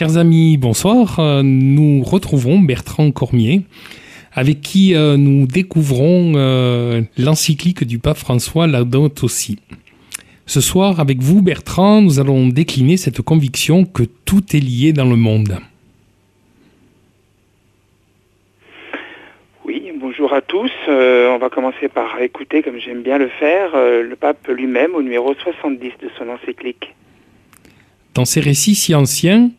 Chers amis, bonsoir. Euh, nous retrouvons Bertrand Cormier, avec qui euh, nous découvrons euh, l'encyclique du pape François Laudato aussi. Ce soir, avec vous, Bertrand, nous allons décliner cette conviction que tout est lié dans le monde. Oui, bonjour à tous. on va commencer par écouter, comme j'aime bien le faire, le pape lui-même au numéro 70 de son encyclique. Dans ces récits si anciens,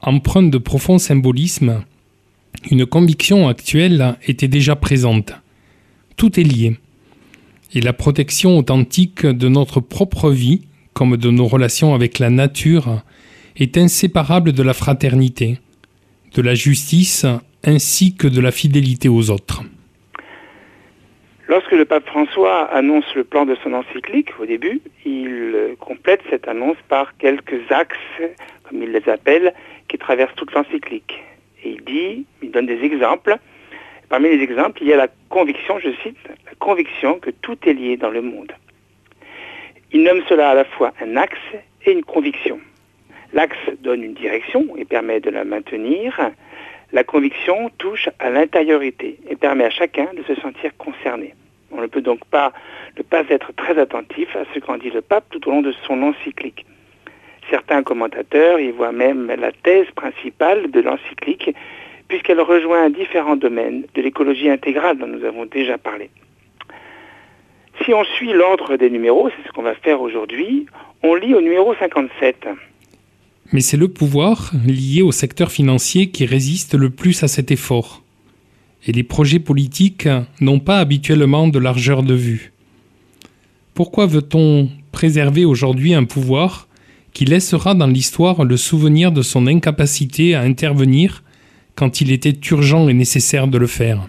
empreinte de profond symbolisme, une conviction actuelle était déjà présente. Tout est lié. Et la protection authentique de notre propre vie, comme de nos relations avec la nature, est inséparable de la fraternité, de la justice ainsi que de la fidélité aux autres. Lorsque le pape François annonce le plan de son encyclique, au début, il complète cette annonce par quelques axes, comme il les appelle, qui traverse toute l'encyclique. Et il dit, il donne des exemples. Parmi les exemples, il y a la conviction, je cite, la conviction que tout est lié dans le monde. Il nomme cela à la fois un axe et une conviction. L'axe donne une direction et permet de la maintenir. La conviction touche à l'intériorité et permet à chacun de se sentir concerné. On ne peut donc pas ne pas être très attentif à ce qu'en dit le pape tout au long de son encyclique. Certains commentateurs y voient même la thèse principale de l'encyclique, puisqu'elle rejoint différents domaines de l'écologie intégrale dont nous avons déjà parlé. Si on suit l'ordre des numéros, c'est ce qu'on va faire aujourd'hui, on lit au numéro 57. Mais c'est le pouvoir lié au secteur financier qui résiste le plus à cet effort. Et les projets politiques n'ont pas habituellement de largeur de vue. Pourquoi veut-on préserver aujourd'hui un pouvoir qui laissera dans l'histoire le souvenir de son incapacité à intervenir quand il était urgent et nécessaire de le faire?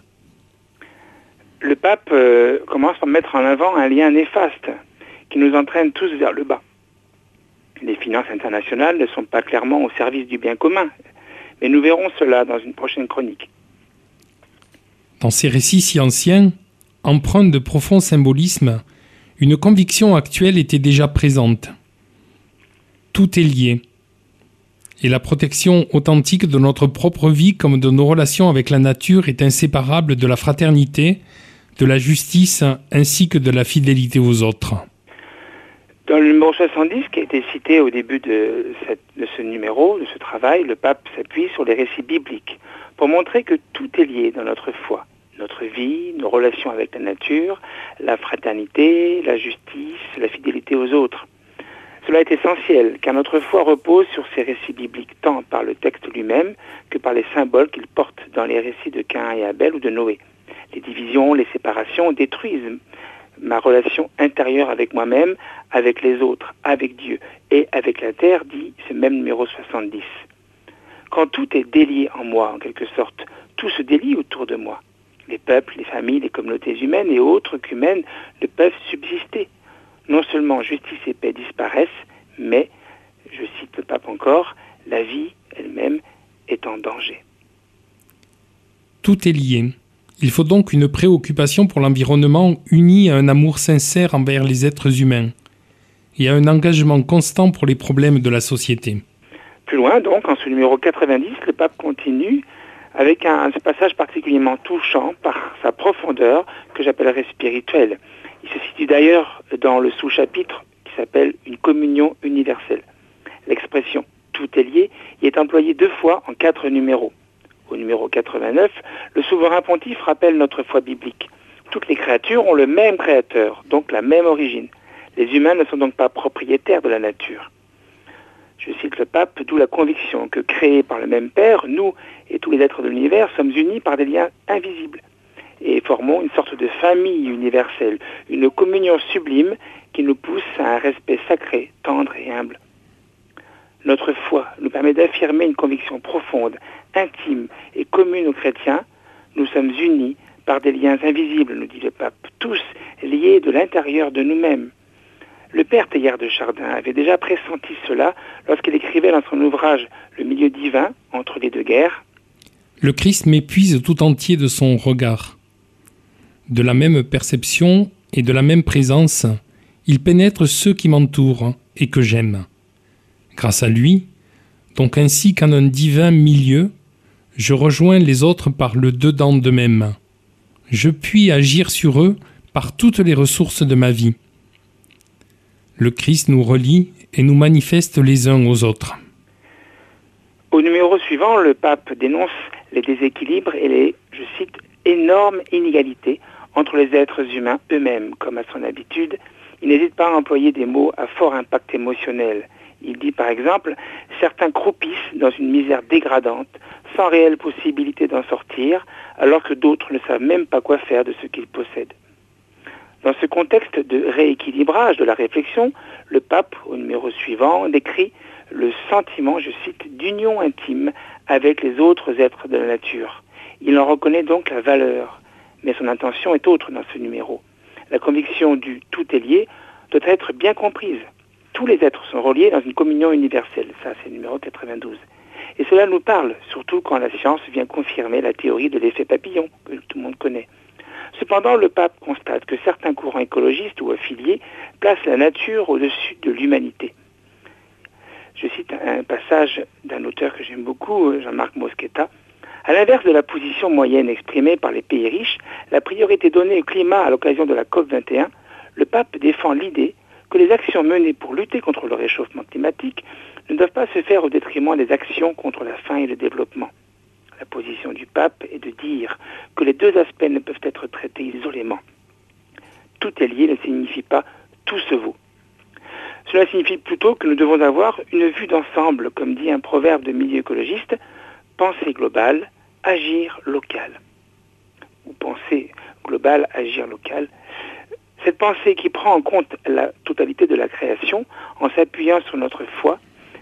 Le pape euh, commence par mettre en avant un lien néfaste qui nous entraîne tous vers le bas. Les finances internationales ne sont pas clairement au service du bien commun, mais nous verrons cela dans une prochaine chronique. Dans ces récits si anciens, empreints de profond symbolisme, une conviction actuelle était déjà présente tout est lié. Et la protection authentique de notre propre vie comme de nos relations avec la nature est inséparable de la fraternité, de la justice ainsi que de la fidélité aux autres. Dans le numéro 70, qui a été cité au début de, ce numéro, de ce travail, le pape s'appuie sur les récits bibliques pour montrer que tout est lié dans notre foi. Notre vie, nos relations avec la nature, la fraternité, la justice, la fidélité aux autres. Cela est essentiel, car notre foi repose sur ces récits bibliques, tant par le texte lui-même que par les symboles qu'il porte dans les récits de Cain et Abel ou de Noé. Les divisions, les séparations détruisent ma relation intérieure avec moi-même, avec les autres, avec Dieu et avec la terre, dit ce même numéro 70. Quand tout est délié en moi, en quelque sorte, tout se délie autour de moi. Les peuples, les familles, les communautés humaines et autres qu'humaines ne peuvent subsister non seulement justice et paix disparaissent, mais, je cite le pape encore, la vie elle-même est en danger. Tout est lié. Il faut donc une préoccupation pour l'environnement unie à un amour sincère envers les êtres humains et à un engagement constant pour les problèmes de la société. Plus loin, donc, en ce numéro 90, le pape continue avec un, passage particulièrement touchant par sa profondeur que j'appellerais spirituelle. Il se situe d'ailleurs dans le sous-chapitre qui s'appelle une communion universelle. L'expression tout est lié y est employée deux fois en quatre numéros. Au numéro 89, le souverain pontife rappelle notre foi biblique. Toutes les créatures ont le même créateur, donc la même origine. Les humains ne sont donc pas propriétaires de la nature. Je cite le pape, d'où la conviction que créés par le même Père, nous et tous les êtres de l'univers sommes unis par des liens invisibles et formons une sorte de famille universelle, une communion sublime qui nous pousse à un respect sacré, tendre et humble. Notre foi nous permet d'affirmer une conviction profonde, intime et commune aux chrétiens, nous sommes unis par des liens invisibles, nous dit le pape, tous liés de l'intérieur de nous-mêmes. Le père Teilhard de Chardin avait déjà pressenti cela lorsqu'il écrivait dans son ouvrage Le milieu divin entre les deux guerres. Le Christ m'épuise tout entier de son regard. De la même perception et de la même présence, il pénètre ceux qui m'entourent et que j'aime. Grâce à lui, donc ainsi qu'en un divin milieu, je rejoins les autres par le dedans d'eux-mêmes. Je puis agir sur eux par toutes les ressources de ma vie. Le Christ nous relie et nous manifeste les uns aux autres. Au numéro suivant, le pape dénonce les déséquilibres et les, je cite, énormes inégalités entre les êtres humains eux-mêmes. Comme à son habitude, il n'hésite pas à employer des mots à fort impact émotionnel. Il dit par exemple, certains croupissent dans une misère dégradante, sans réelle possibilité d'en sortir, alors que d'autres ne savent même pas quoi faire de ce qu'ils possèdent. Dans ce contexte de rééquilibrage de la réflexion, le pape, au numéro suivant, décrit le sentiment, je cite, d'union intime avec les autres êtres de la nature. Il en reconnaît donc la valeur, mais son intention est autre dans ce numéro. La conviction du tout est lié doit être bien comprise. Tous les êtres sont reliés dans une communion universelle. Ça, c'est le numéro 92. Et cela nous parle, surtout quand la science vient confirmer la théorie de l'effet papillon, que tout le monde connaît. Cependant, le pape constate que certains courants écologistes ou affiliés placent la nature au-dessus de l'humanité. Je cite un passage d'un auteur que j'aime beaucoup, Jean-Marc Mosqueta. À l'inverse de la position moyenne exprimée par les pays riches, la priorité donnée au climat à l'occasion de la COP21, le pape défend l'idée que les actions menées pour lutter contre le réchauffement climatique ne doivent pas se faire au détriment des actions contre la faim et le développement. La position du pape est de dire que les deux aspects ne peuvent être traités isolément. Tout est lié ne signifie pas tout se vaut. Cela signifie plutôt que nous devons avoir une vue d'ensemble, comme dit un proverbe de milieu écologiste, penser global, agir local. Ou penser global, agir local. Cette pensée qui prend en compte la totalité de la création en s'appuyant sur notre foi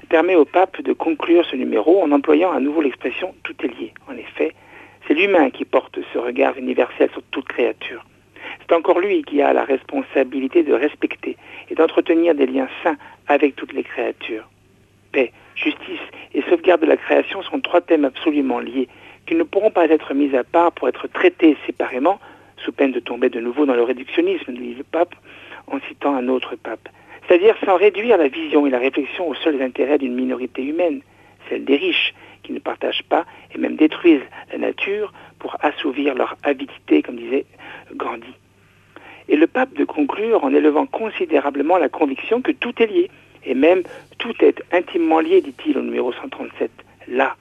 permet au pape de conclure ce numéro en employant à nouveau l'expression tout est lié. En effet, c'est l'humain qui porte ce regard universel sur toute créature. C'est encore lui qui a la responsabilité de respecter et d'entretenir des liens sains avec toutes les créatures. Paix, justice et sauvegarde de la création sont trois thèmes absolument liés qui ne pourront pas être mis à part pour être traités séparément, sous peine de tomber de nouveau dans le réductionnisme, dit le pape, en citant un autre pape c'est-à-dire sans réduire la vision et la réflexion aux seuls intérêts d'une minorité humaine, celle des riches, qui ne partagent pas et même détruisent la nature pour assouvir leur avidité, comme disait Gandhi. Et le pape de conclure en élevant considérablement la conviction que tout est lié, et même tout est intimement lié, dit-il au numéro 137, là,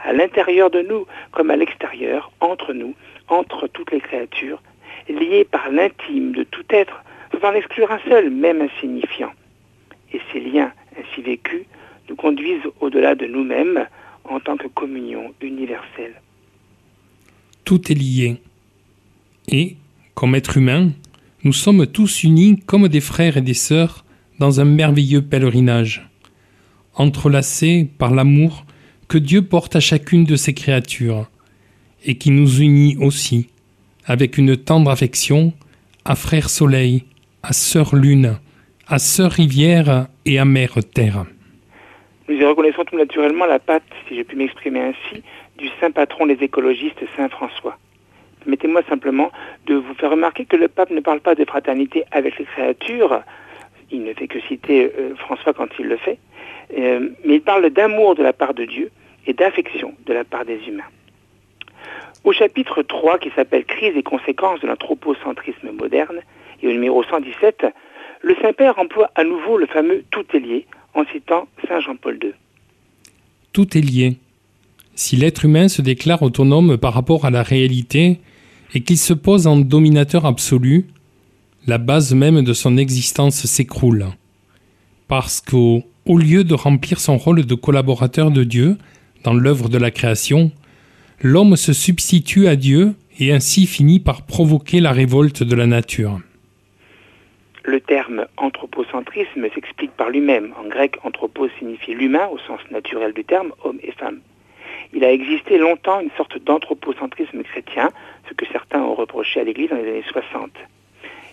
à l'intérieur de nous comme à l'extérieur, entre nous, entre toutes les créatures, lié par l'intime de tout être en exclure un seul, même insignifiant. Et ces liens ainsi vécus nous conduisent au-delà de nous-mêmes en tant que communion universelle. Tout est lié. Et, comme êtres humains, nous sommes tous unis comme des frères et des sœurs dans un merveilleux pèlerinage, entrelacés par l'amour que Dieu porte à chacune de ses créatures, et qui nous unit aussi, avec une tendre affection, à Frère Soleil, à Sœur Lune, à Sœur Rivière et à Mère Terre. Nous y reconnaissons tout naturellement la patte, si j'ai pu m'exprimer ainsi, du saint patron des écologistes, Saint François. Permettez-moi simplement de vous faire remarquer que le pape ne parle pas de fraternité avec les créatures, il ne fait que citer euh, François quand il le fait, euh, mais il parle d'amour de la part de Dieu et d'affection de la part des humains. Au chapitre 3 qui s'appelle Crise et conséquences de l'anthropocentrisme moderne, et au numéro 117, le Saint-Père emploie à nouveau le fameux tout est lié en citant Saint Jean-Paul II. Tout est lié. Si l'être humain se déclare autonome par rapport à la réalité et qu'il se pose en dominateur absolu, la base même de son existence s'écroule. Parce qu'au au lieu de remplir son rôle de collaborateur de Dieu dans l'œuvre de la création, l'homme se substitue à Dieu et ainsi finit par provoquer la révolte de la nature. Le terme anthropocentrisme s'explique par lui-même. En grec, anthropos signifie l'humain au sens naturel du terme, homme et femme. Il a existé longtemps une sorte d'anthropocentrisme chrétien, ce que certains ont reproché à l'Église dans les années 60.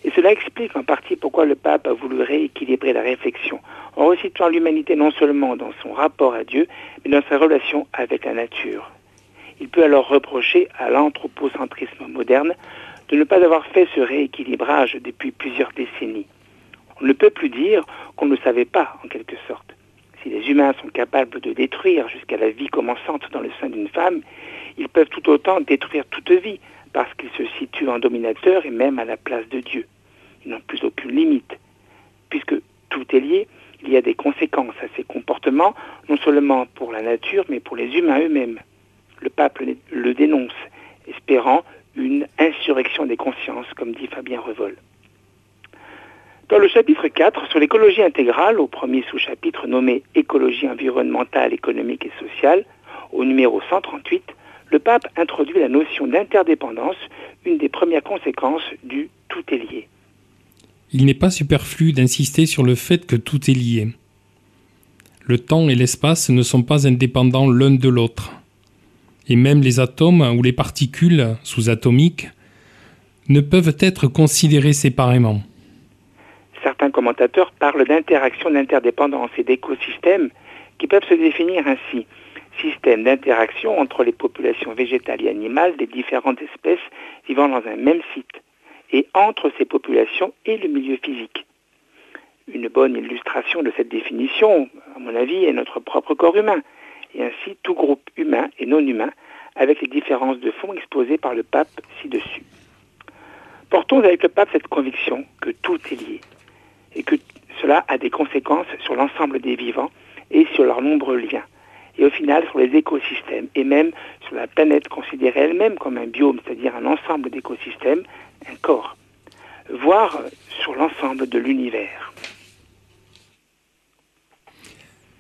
Et cela explique en partie pourquoi le pape a voulu rééquilibrer la réflexion, en resituant l'humanité non seulement dans son rapport à Dieu, mais dans sa relation avec la nature. Il peut alors reprocher à l'anthropocentrisme moderne de ne pas avoir fait ce rééquilibrage depuis plusieurs décennies. On ne peut plus dire qu'on ne savait pas, en quelque sorte. Si les humains sont capables de détruire jusqu'à la vie commençante dans le sein d'une femme, ils peuvent tout autant détruire toute vie, parce qu'ils se situent en dominateur et même à la place de Dieu. N'ont plus aucune limite. Puisque tout est lié, il y a des conséquences à ces comportements, non seulement pour la nature, mais pour les humains eux-mêmes. Le pape le dénonce, espérant une insurrection des consciences, comme dit Fabien Revol. Dans le chapitre 4 sur l'écologie intégrale, au premier sous-chapitre nommé Écologie environnementale, économique et sociale, au numéro 138, le pape introduit la notion d'interdépendance, une des premières conséquences du tout est lié. Il n'est pas superflu d'insister sur le fait que tout est lié. Le temps et l'espace ne sont pas indépendants l'un de l'autre et même les atomes ou les particules sous-atomiques ne peuvent être considérés séparément. Certains commentateurs parlent d'interaction d'interdépendance et d'écosystèmes qui peuvent se définir ainsi. Système d'interaction entre les populations végétales et animales des différentes espèces vivant dans un même site et entre ces populations et le milieu physique. Une bonne illustration de cette définition, à mon avis, est notre propre corps humain et ainsi tout groupe humain et non humain, avec les différences de fond exposées par le pape ci-dessus. Portons avec le pape cette conviction que tout est lié et que cela a des conséquences sur l'ensemble des vivants et sur leurs nombreux liens, et au final sur les écosystèmes et même sur la planète considérée elle-même comme un biome, c'est-à-dire un ensemble d'écosystèmes, un corps, voire sur l'ensemble de l'univers.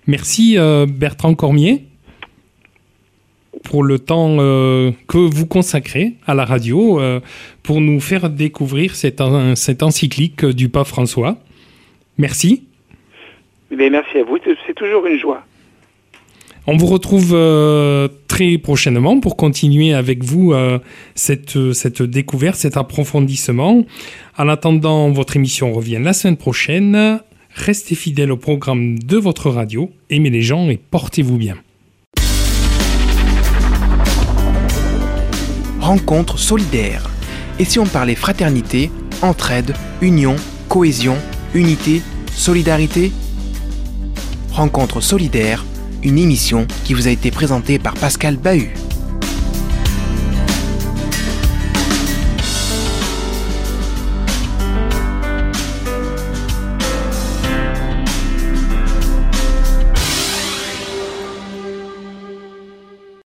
Merci euh, Bertrand Cormier pour le temps euh, que vous consacrez à la radio euh, pour nous faire découvrir cette, cette encyclique du pape François. Merci. Mais merci à vous, c'est toujours une joie. On vous retrouve très prochainement pour continuer avec vous cette, cette découverte, cet approfondissement. En attendant, votre émission revient la semaine prochaine. Restez fidèles au programme de votre radio, aimez les gens et portez-vous bien. Rencontre solidaire. Et si on parlait fraternité, entraide, union, cohésion, unité, solidarité? Rencontre solidaire, une émission qui vous a été présentée par Pascal Bahut.